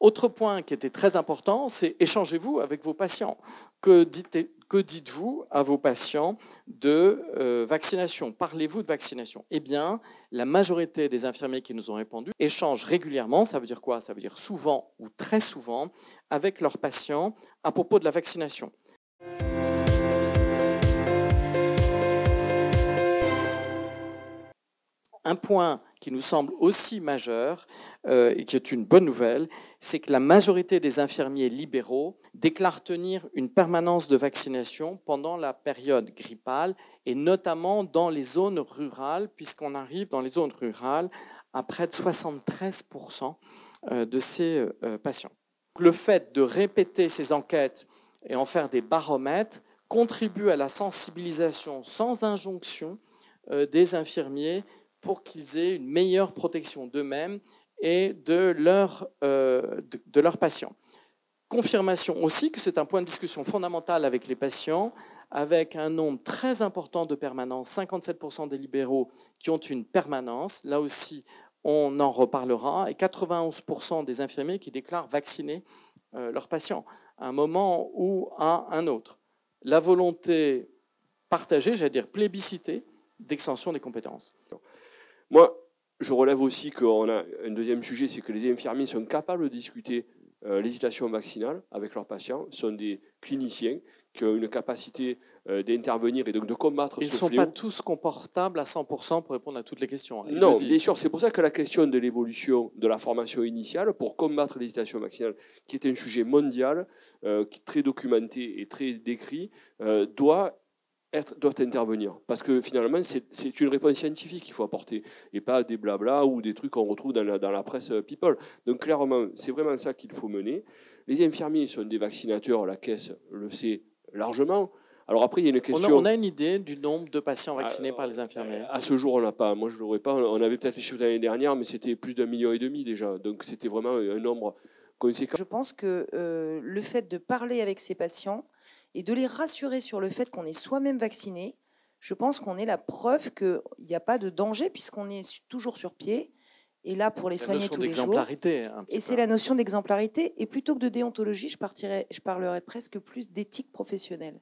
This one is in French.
Autre point qui était très important, c'est échangez-vous avec vos patients. Que dites que dites-vous à vos patients de euh, vaccination? Parlez-vous de vaccination? Eh bien, la majorité des infirmiers qui nous ont répondu échangent régulièrement, ça veut dire quoi? Ça veut dire souvent ou très souvent, avec leurs patients à propos de la vaccination. Un point qui nous semble aussi majeur euh, et qui est une bonne nouvelle, c'est que la majorité des infirmiers libéraux déclarent tenir une permanence de vaccination pendant la période grippale et notamment dans les zones rurales, puisqu'on arrive dans les zones rurales à près de 73% euh, de ces euh, patients. Le fait de répéter ces enquêtes et en faire des baromètres contribue à la sensibilisation sans injonction des infirmiers pour qu'ils aient une meilleure protection d'eux-mêmes et euh, de, leurs patients. Confirmation aussi que c'est un point de discussion fondamental avec les patients, avec un nombre très important de permanences, 57% des libéraux qui ont une permanence, là aussi on en reparlera, et 91% des infirmiers qui déclarent vacciner euh, leurs patients, à un moment ou à un autre. La volonté partagée, j'allais dire plébiscitée, d'extension des compétences. Moi, je relève aussi qu'on a un deuxième sujet, c'est que les infirmiers sont capables de discuter euh, l'hésitation vaccinale avec leurs patients, sont des cliniciens qui ont une capacité euh, d'intervenir et donc de combattre Ils ce ne sont fléau. pas tous comportables à 100% pour répondre à toutes les questions. hein. Ils Non, bien sûr, c'est pour ça que la question de l'évolution de la formation initiale pour combattre l'hésitation vaccinale, qui est un sujet mondial, euh, qui est très documenté et très décrit, doit, être, doit intervenir. Parce que finalement, c'est c'est une réponse scientifique qu'il faut apporter, et pas des blabla ou des trucs qu'on retrouve dans la, dans la presse euh, people. Donc clairement, c'est vraiment ça qu'il faut mener. Les infirmiers sont des vaccinateurs, la caisse le sait largement. Alors après, il y a une On a, question... on a une idée du nombre de patients vaccinés Ah, par les infirmiers. À ce jour, on l'a pas. Moi, je l'aurais pas. On avait peut-être les chiffres de l'année dernière, mais c'était plus d'un million et demi déjà. Donc, c'était vraiment un nombre conséquent. Je pense que euh, le fait de parler avec ses patients et de les rassurer sur le fait qu'on est soi-même vacciné, je pense qu'on est la preuve qu'il n'y a pas de danger puisqu'on est toujours sur pied et là pour les soigner tous les jours. petit Et c'est la notion d'exemplarité. Et plutôt que de déontologie, je, partirais, je parlerais presque plus d'éthique professionnelle.